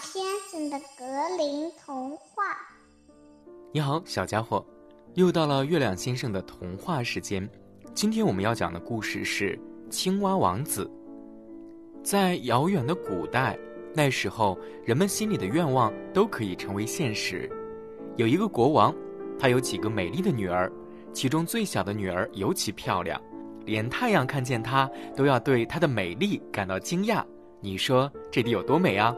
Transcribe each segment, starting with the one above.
先生的格林童话。你好，小家伙，又到了月亮先生的童话时间。今天我们要讲的故事是《青蛙王子》。在遥远的古代，那时候人们心里的愿望都可以成为现实。有一个国王，他有几个美丽的女儿，其中最小的女儿尤其漂亮，连太阳看见她都要对她的美丽感到惊讶。你说这得有多美啊？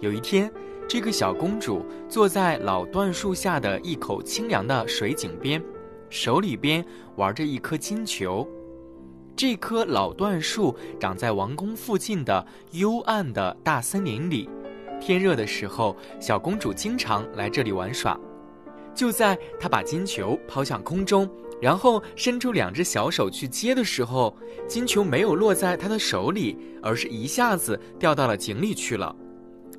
有一天，这个小公主坐在老椴树下的一口清凉的水井边，手里边玩着一颗金球。这棵老椴树长在王宫附近的幽暗的大森林里。天热的时候，小公主经常来这里玩耍。就在她把金球抛向空中，然后伸出两只小手去接的时候，金球没有落在她的手里，而是一下子掉到了井里去了。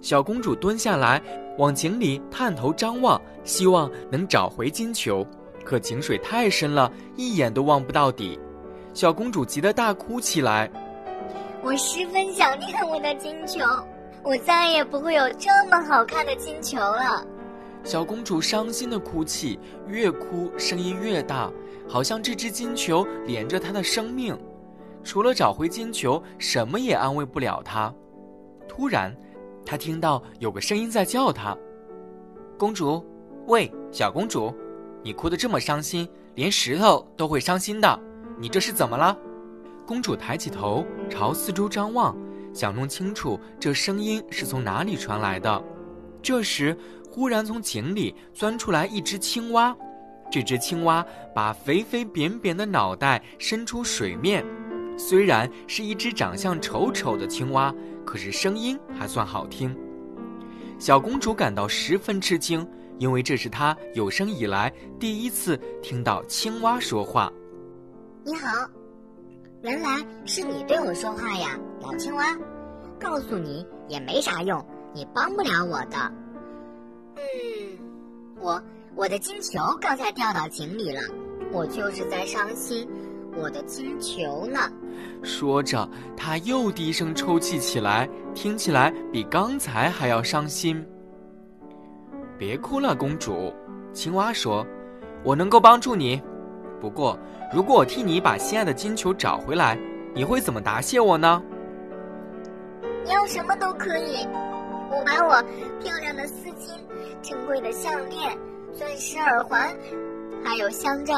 小公主蹲下来，往井里探头张望，希望能找回金球。可井水太深了，一眼都望不到底。小公主急得大哭起来：“我十分想念我的金球。”我再也不会有这么好看的金球了。小公主伤心的哭泣，越哭声音越大，好像这只金球连着她的生命。除了找回金球，什么也安慰不了她。突然，她听到有个声音在叫她：“公主，喂，小公主，你哭得这么伤心，连石头都会伤心的。你这是怎么了？”公主抬起头，朝四周张望。想弄清楚这声音是从哪里传来的，这时忽然从井里钻出来一只青蛙，这只青蛙把肥肥扁扁的脑袋伸出水面，虽然是一只长相丑丑的青蛙，可是声音还算好听。小公主感到十分吃惊，因为这是她有生以来第一次听到青蛙说话。你好。原来是你对我说话呀，老青蛙。告诉你也没啥用，你帮不了我的。嗯，我我的金球刚才掉到井里了，我就是在伤心我的金球呢。说着，他又低声抽泣起来，听起来比刚才还要伤心。别哭了，公主。青蛙说：“我能够帮助你。”不过，如果我替你把心爱的金球找回来，你会怎么答谢我呢？你要什么都可以，我把我漂亮的丝巾、珍贵的项链、钻石耳环，还有镶着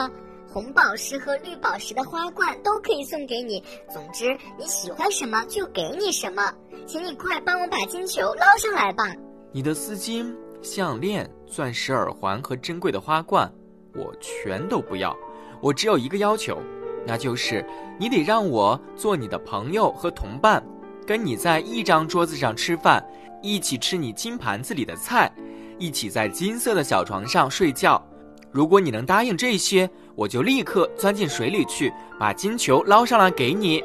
红宝石和绿宝石的花冠都可以送给你。总之，你喜欢什么就给你什么。请你快帮我把金球捞上来吧。你的丝巾、项链、钻石耳环和珍贵的花冠，我全都不要。我只有一个要求，那就是你得让我做你的朋友和同伴，跟你在一张桌子上吃饭，一起吃你金盘子里的菜，一起在金色的小床上睡觉。如果你能答应这些，我就立刻钻进水里去，把金球捞上来给你。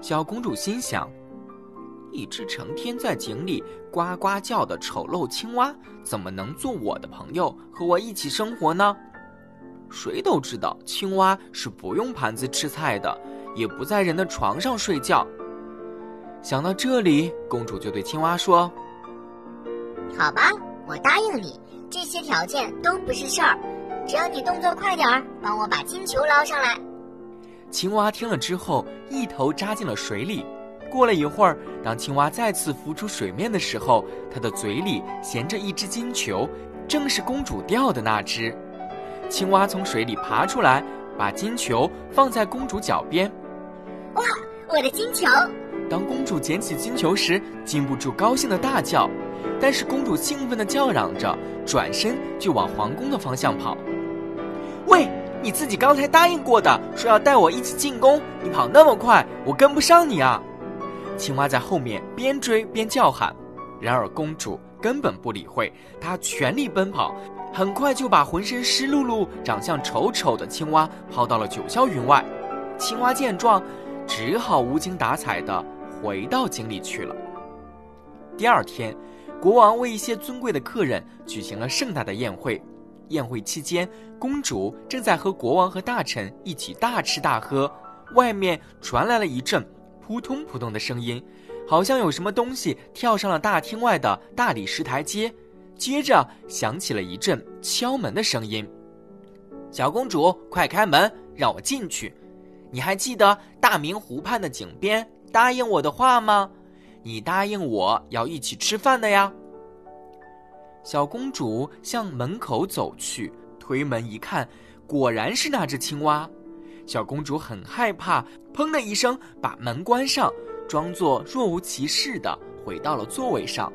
小公主心想：一只成天在井里呱呱叫的丑陋青蛙，怎么能做我的朋友，和我一起生活呢？谁都知道，青蛙是不用盘子吃菜的，也不在人的床上睡觉。想到这里，公主就对青蛙说：“好吧，我答应你，这些条件都不是事儿，只要你动作快点儿，帮我把金球捞上来。”青蛙听了之后，一头扎进了水里。过了一会儿，当青蛙再次浮出水面的时候，它的嘴里衔着一只金球，正是公主掉的那只。青蛙从水里爬出来，把金球放在公主脚边。哇，我的金球！当公主捡起金球时，禁不住高兴的大叫。但是公主兴奋的叫嚷着，转身就往皇宫的方向跑。喂，你自己刚才答应过的，说要带我一起进宫，你跑那么快，我跟不上你啊！青蛙在后面边追边叫喊。然而公主根本不理会，她全力奔跑。很快就把浑身湿漉漉、长相丑丑的青蛙抛到了九霄云外。青蛙见状，只好无精打采地回到井里去了。第二天，国王为一些尊贵的客人举行了盛大的宴会。宴会期间，公主正在和国王和大臣一起大吃大喝。外面传来了一阵扑通扑通的声音，好像有什么东西跳上了大厅外的大理石台阶，接着响起了一阵敲门的声音。小公主，快开门，让我进去。你还记得大明湖畔的井边答应我的话吗？你答应我要一起吃饭的呀。小公主向门口走去，推门一看，果然是那只青蛙。小公主很害怕，砰的一声把门关上。装作若无其事的回到了座位上。